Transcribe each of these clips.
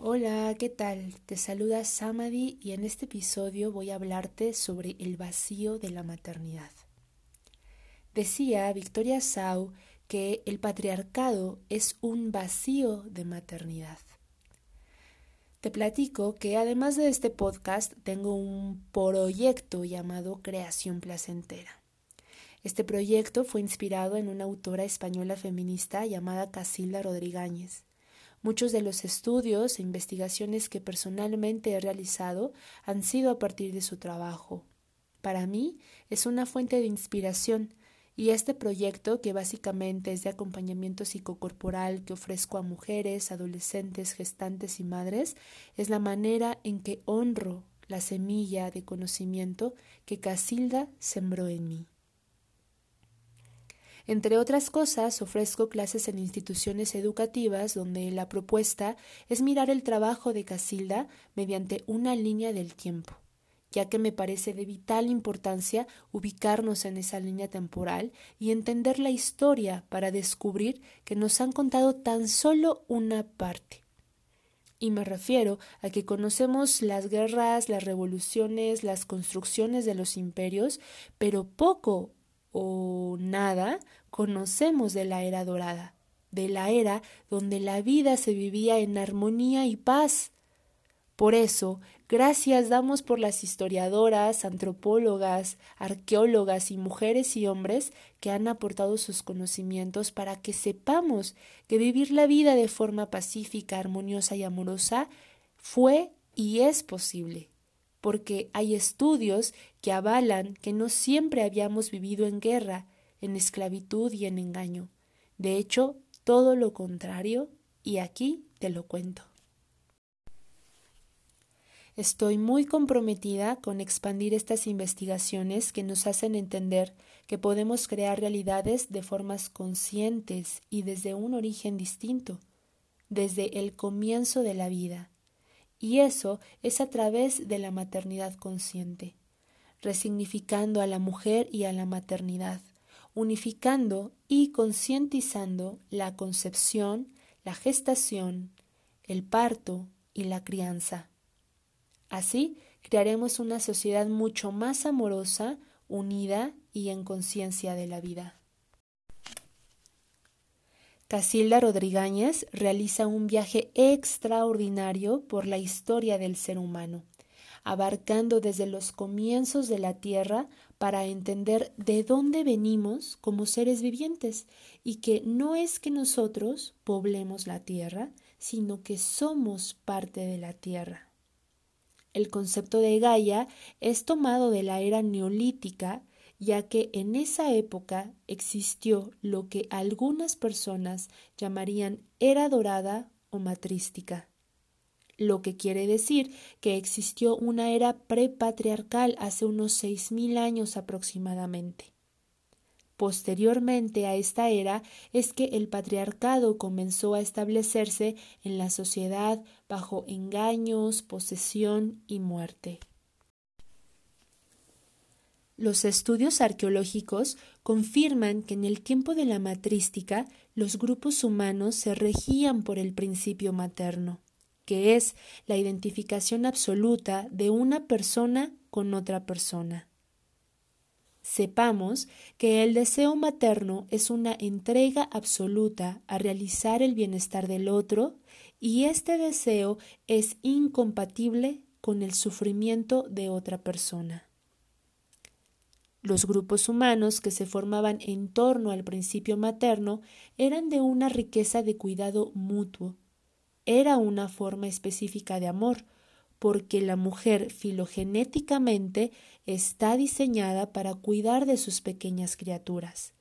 Hola, ¿qué tal? Te saluda Samadhi y en este episodio voy a hablarte sobre el vacío de la maternidad. Decía Victoria Sau que el patriarcado es un vacío de maternidad. Te platico que además de este podcast tengo un proyecto llamado Creación Placentera. Este proyecto fue inspirado en una autora española feminista llamada Casilda Rodríguez. Muchos de los estudios e investigaciones que personalmente he realizado han sido a partir de su trabajo. Para mí es una fuente de inspiración y este proyecto, que básicamente es de acompañamiento psicocorporal que ofrezco a mujeres, adolescentes, gestantes y madres, es la manera en que honro la semilla de conocimiento que Casilda sembró en mí. Entre otras cosas, ofrezco clases en instituciones educativas donde la propuesta es mirar el trabajo de Casilda mediante una línea del tiempo ya que me parece de vital importancia ubicarnos en esa línea temporal y entender la historia para descubrir que nos han contado tan solo una parte. Y me refiero a que conocemos las guerras, las revoluciones, las construcciones de los imperios, pero poco o nada conocemos de la era dorada, de la era donde la vida se vivía en armonía y paz, por eso, gracias damos por las historiadoras, antropólogas, arqueólogas y mujeres y hombres que han aportado sus conocimientos para que sepamos que vivir la vida de forma pacífica, armoniosa y amorosa fue y es posible, porque hay estudios que avalan que no siempre habíamos vivido en guerra, en esclavitud y en engaño. De hecho, todo lo contrario, y aquí te lo cuento. Estoy muy comprometida con expandir estas investigaciones que nos hacen entender que podemos crear realidades de formas conscientes y desde un origen distinto, desde el comienzo de la vida. Y eso es a través de la maternidad consciente, resignificando a la mujer y a la maternidad, unificando y concientizando la concepción, la gestación, el parto y la crianza. Así crearemos una sociedad mucho más amorosa, unida y en conciencia de la vida. Casilda Rodríguez realiza un viaje extraordinario por la historia del ser humano, abarcando desde los comienzos de la Tierra para entender de dónde venimos como seres vivientes y que no es que nosotros poblemos la Tierra, sino que somos parte de la Tierra. El concepto de Gaia es tomado de la era neolítica, ya que en esa época existió lo que algunas personas llamarían era dorada o matrística, lo que quiere decir que existió una era prepatriarcal hace unos seis mil años aproximadamente. Posteriormente a esta era es que el patriarcado comenzó a establecerse en la sociedad bajo engaños, posesión y muerte. Los estudios arqueológicos confirman que en el tiempo de la matrística los grupos humanos se regían por el principio materno, que es la identificación absoluta de una persona con otra persona. Sepamos que el deseo materno es una entrega absoluta a realizar el bienestar del otro y este deseo es incompatible con el sufrimiento de otra persona. Los grupos humanos que se formaban en torno al principio materno eran de una riqueza de cuidado mutuo. Era una forma específica de amor, porque la mujer filogenéticamente está diseñada para cuidar de sus pequeñas criaturas.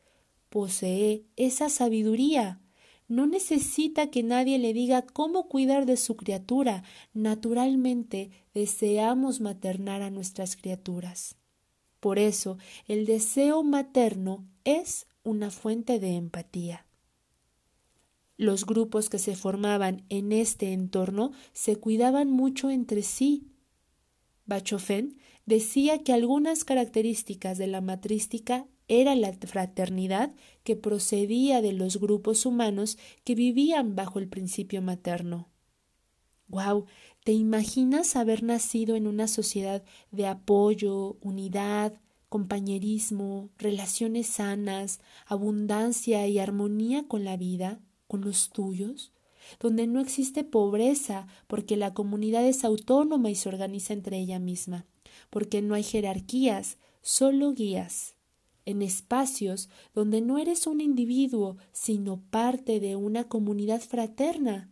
Posee esa sabiduría. No necesita que nadie le diga cómo cuidar de su criatura. Naturalmente deseamos maternar a nuestras criaturas. Por eso el deseo materno es una fuente de empatía. Los grupos que se formaban en este entorno se cuidaban mucho entre sí. Bachofen decía que algunas características de la matrística era la fraternidad que procedía de los grupos humanos que vivían bajo el principio materno. Wow, ¿te imaginas haber nacido en una sociedad de apoyo, unidad, compañerismo, relaciones sanas, abundancia y armonía con la vida, con los tuyos? donde no existe pobreza porque la comunidad es autónoma y se organiza entre ella misma, porque no hay jerarquías, solo guías, en espacios donde no eres un individuo, sino parte de una comunidad fraterna.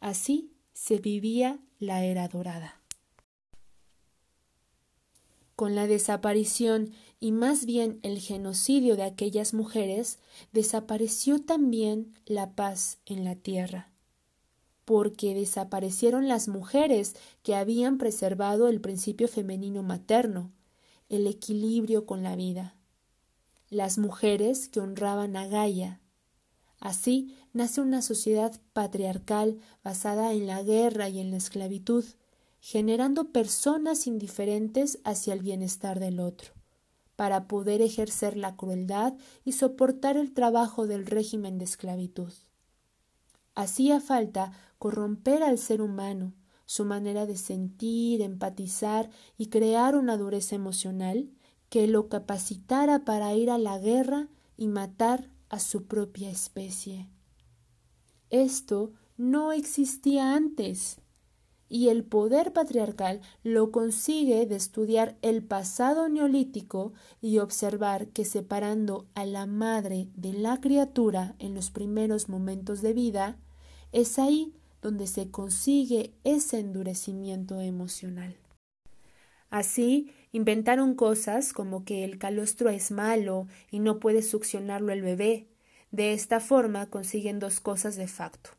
Así se vivía la era dorada. Con la desaparición y más bien el genocidio de aquellas mujeres, desapareció también la paz en la tierra, porque desaparecieron las mujeres que habían preservado el principio femenino materno, el equilibrio con la vida, las mujeres que honraban a Gaia. Así nace una sociedad patriarcal basada en la guerra y en la esclavitud, generando personas indiferentes hacia el bienestar del otro, para poder ejercer la crueldad y soportar el trabajo del régimen de esclavitud. Hacía falta corromper al ser humano, su manera de sentir, empatizar y crear una dureza emocional que lo capacitara para ir a la guerra y matar a su propia especie. Esto no existía antes y el poder patriarcal lo consigue de estudiar el pasado neolítico y observar que separando a la madre de la criatura en los primeros momentos de vida, es ahí donde se consigue ese endurecimiento emocional. Así, inventaron cosas como que el calostro es malo y no puede succionarlo el bebé. De esta forma consiguen dos cosas de facto.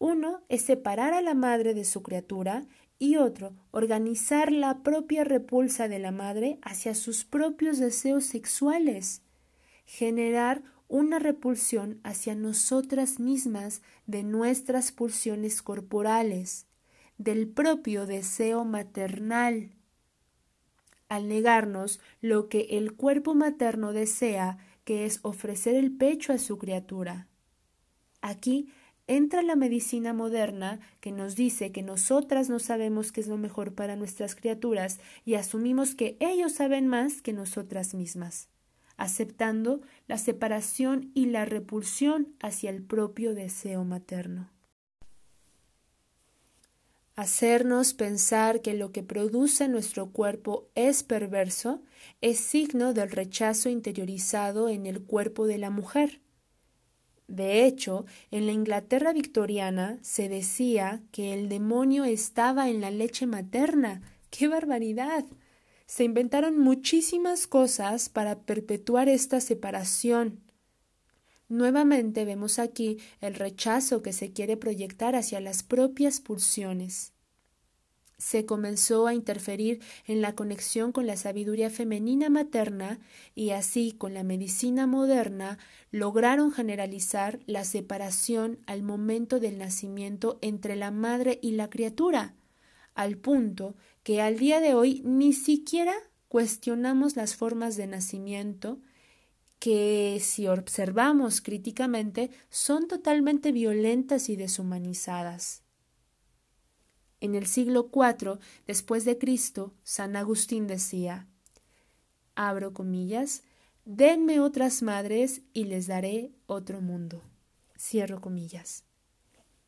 Uno es separar a la madre de su criatura y otro, organizar la propia repulsa de la madre hacia sus propios deseos sexuales, generar una repulsión hacia nosotras mismas de nuestras pulsiones corporales, del propio deseo maternal. Al negarnos lo que el cuerpo materno desea, que es ofrecer el pecho a su criatura. Aquí entra la medicina moderna que nos dice que nosotras no sabemos qué es lo mejor para nuestras criaturas y asumimos que ellos saben más que nosotras mismas, aceptando la separación y la repulsión hacia el propio deseo materno. Hacernos pensar que lo que produce nuestro cuerpo es perverso es signo del rechazo interiorizado en el cuerpo de la mujer de hecho, en la Inglaterra victoriana se decía que el demonio estaba en la leche materna. ¡Qué barbaridad! Se inventaron muchísimas cosas para perpetuar esta separación. Nuevamente vemos aquí el rechazo que se quiere proyectar hacia las propias pulsiones se comenzó a interferir en la conexión con la sabiduría femenina materna y así con la medicina moderna lograron generalizar la separación al momento del nacimiento entre la madre y la criatura, al punto que al día de hoy ni siquiera cuestionamos las formas de nacimiento que si observamos críticamente son totalmente violentas y deshumanizadas. En el siglo IV después de Cristo, San Agustín decía, abro comillas, denme otras madres y les daré otro mundo. Cierro comillas.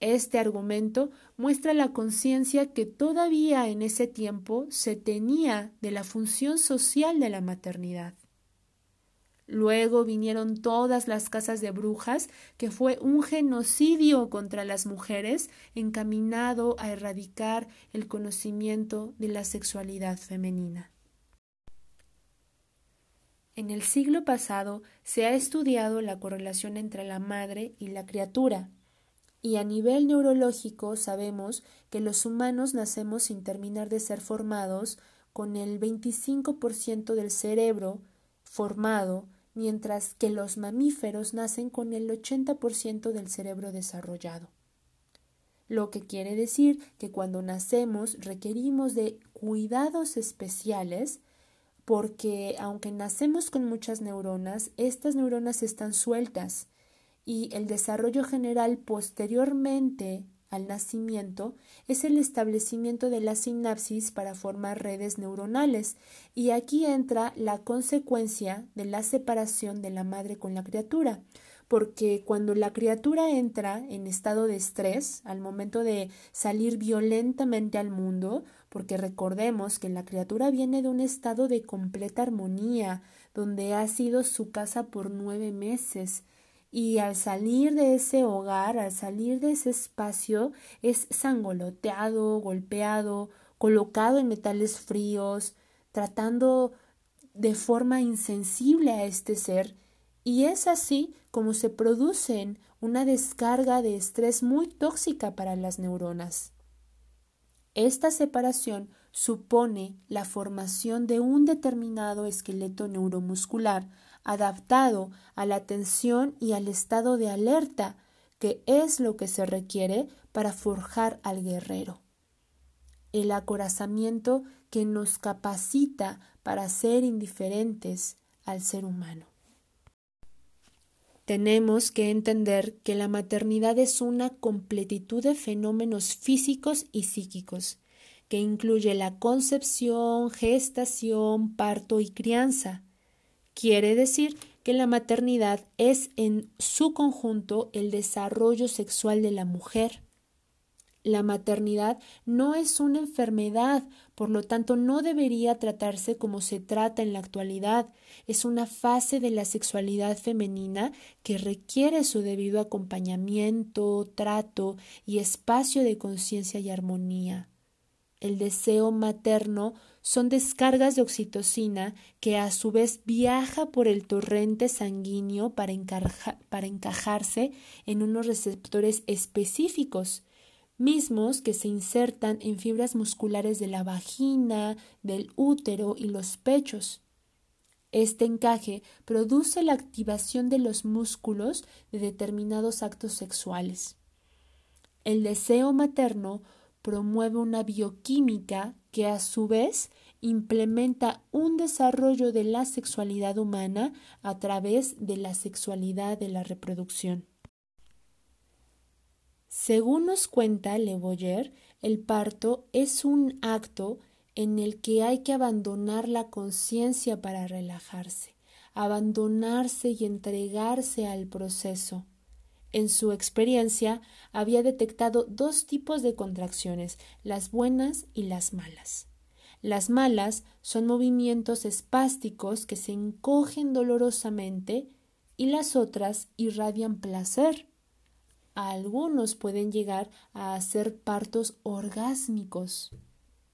Este argumento muestra la conciencia que todavía en ese tiempo se tenía de la función social de la maternidad. Luego vinieron todas las casas de brujas, que fue un genocidio contra las mujeres encaminado a erradicar el conocimiento de la sexualidad femenina. En el siglo pasado se ha estudiado la correlación entre la madre y la criatura, y a nivel neurológico sabemos que los humanos nacemos sin terminar de ser formados con el 25% del cerebro formado mientras que los mamíferos nacen con el 80% del cerebro desarrollado. Lo que quiere decir que cuando nacemos requerimos de cuidados especiales porque aunque nacemos con muchas neuronas, estas neuronas están sueltas y el desarrollo general posteriormente al nacimiento es el establecimiento de la sinapsis para formar redes neuronales, y aquí entra la consecuencia de la separación de la madre con la criatura, porque cuando la criatura entra en estado de estrés al momento de salir violentamente al mundo, porque recordemos que la criatura viene de un estado de completa armonía, donde ha sido su casa por nueve meses, y al salir de ese hogar, al salir de ese espacio, es sangoloteado, golpeado, colocado en metales fríos, tratando de forma insensible a este ser, y es así como se produce una descarga de estrés muy tóxica para las neuronas. Esta separación supone la formación de un determinado esqueleto neuromuscular adaptado a la tensión y al estado de alerta, que es lo que se requiere para forjar al guerrero. El acorazamiento que nos capacita para ser indiferentes al ser humano. Tenemos que entender que la maternidad es una completitud de fenómenos físicos y psíquicos, que incluye la concepción, gestación, parto y crianza, Quiere decir que la maternidad es en su conjunto el desarrollo sexual de la mujer. La maternidad no es una enfermedad, por lo tanto no debería tratarse como se trata en la actualidad. Es una fase de la sexualidad femenina que requiere su debido acompañamiento, trato y espacio de conciencia y armonía. El deseo materno son descargas de oxitocina que a su vez viaja por el torrente sanguíneo para, para encajarse en unos receptores específicos, mismos que se insertan en fibras musculares de la vagina, del útero y los pechos. Este encaje produce la activación de los músculos de determinados actos sexuales. El deseo materno promueve una bioquímica que a su vez implementa un desarrollo de la sexualidad humana a través de la sexualidad de la reproducción. Según nos cuenta Le Boyer, el parto es un acto en el que hay que abandonar la conciencia para relajarse, abandonarse y entregarse al proceso. En su experiencia había detectado dos tipos de contracciones, las buenas y las malas. Las malas son movimientos espásticos que se encogen dolorosamente y las otras irradian placer. algunos pueden llegar a hacer partos orgásmicos.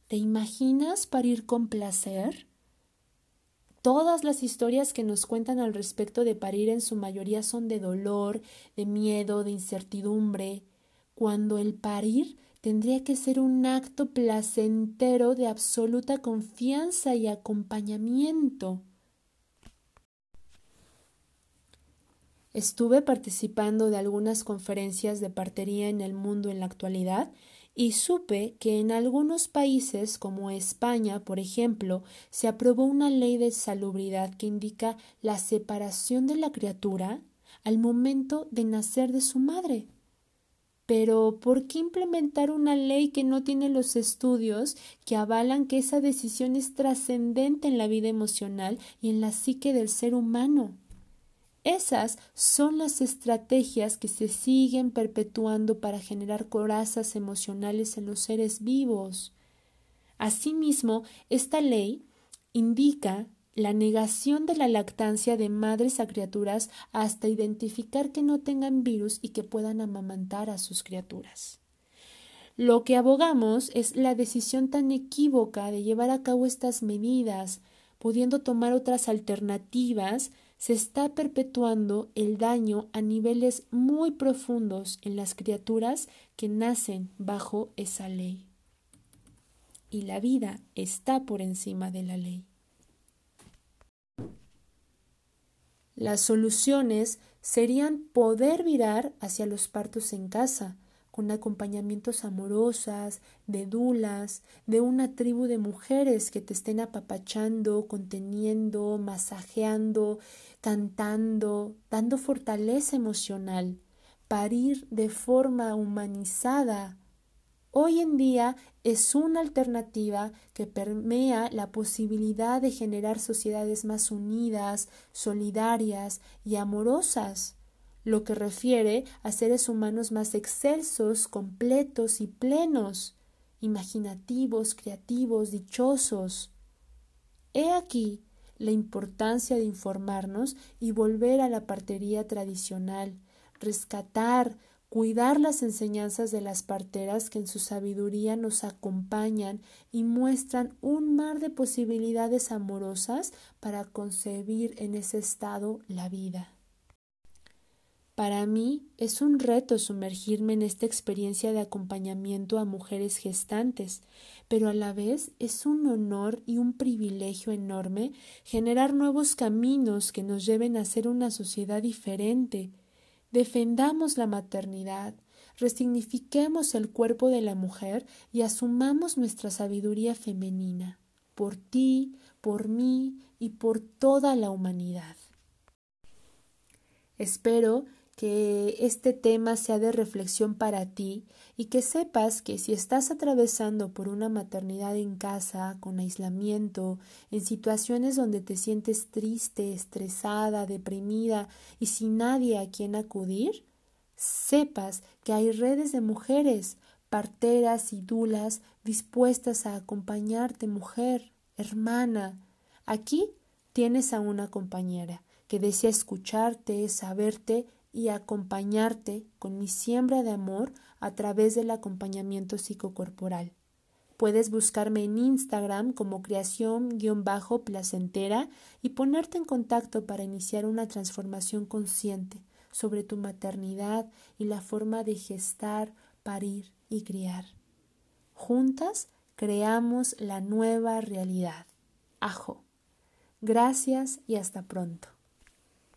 ¿Te imaginas parir con placer? Todas las historias que nos cuentan al respecto de parir en su mayoría son de dolor, de miedo, de incertidumbre, cuando el parir tendría que ser un acto placentero de absoluta confianza y acompañamiento. Estuve participando de algunas conferencias de partería en el mundo en la actualidad y supe que en algunos países como España, por ejemplo, se aprobó una ley de salubridad que indica la separación de la criatura al momento de nacer de su madre. Pero ¿por qué implementar una ley que no tiene los estudios que avalan que esa decisión es trascendente en la vida emocional y en la psique del ser humano? Esas son las estrategias que se siguen perpetuando para generar corazas emocionales en los seres vivos. Asimismo, esta ley indica la negación de la lactancia de madres a criaturas hasta identificar que no tengan virus y que puedan amamantar a sus criaturas. Lo que abogamos es la decisión tan equívoca de llevar a cabo estas medidas, pudiendo tomar otras alternativas se está perpetuando el daño a niveles muy profundos en las criaturas que nacen bajo esa ley. Y la vida está por encima de la ley. Las soluciones serían poder virar hacia los partos en casa, con acompañamientos amorosas, de dulas, de una tribu de mujeres que te estén apapachando, conteniendo, masajeando, cantando, dando fortaleza emocional, parir de forma humanizada, hoy en día es una alternativa que permea la posibilidad de generar sociedades más unidas, solidarias y amorosas, lo que refiere a seres humanos más excelsos, completos y plenos, imaginativos, creativos, dichosos. He aquí la importancia de informarnos y volver a la partería tradicional, rescatar, cuidar las enseñanzas de las parteras que en su sabiduría nos acompañan y muestran un mar de posibilidades amorosas para concebir en ese estado la vida. Para mí es un reto sumergirme en esta experiencia de acompañamiento a mujeres gestantes, pero a la vez es un honor y un privilegio enorme generar nuevos caminos que nos lleven a ser una sociedad diferente. Defendamos la maternidad, resignifiquemos el cuerpo de la mujer y asumamos nuestra sabiduría femenina, por ti, por mí y por toda la humanidad. Espero que este tema sea de reflexión para ti y que sepas que si estás atravesando por una maternidad en casa, con aislamiento, en situaciones donde te sientes triste, estresada, deprimida y sin nadie a quien acudir, sepas que hay redes de mujeres, parteras y dulas dispuestas a acompañarte, mujer, hermana. Aquí tienes a una compañera que desea escucharte, saberte y acompañarte con mi siembra de amor a través del acompañamiento psicocorporal. Puedes buscarme en Instagram como creación-placentera y ponerte en contacto para iniciar una transformación consciente sobre tu maternidad y la forma de gestar, parir y criar. Juntas creamos la nueva realidad. Ajo. Gracias y hasta pronto.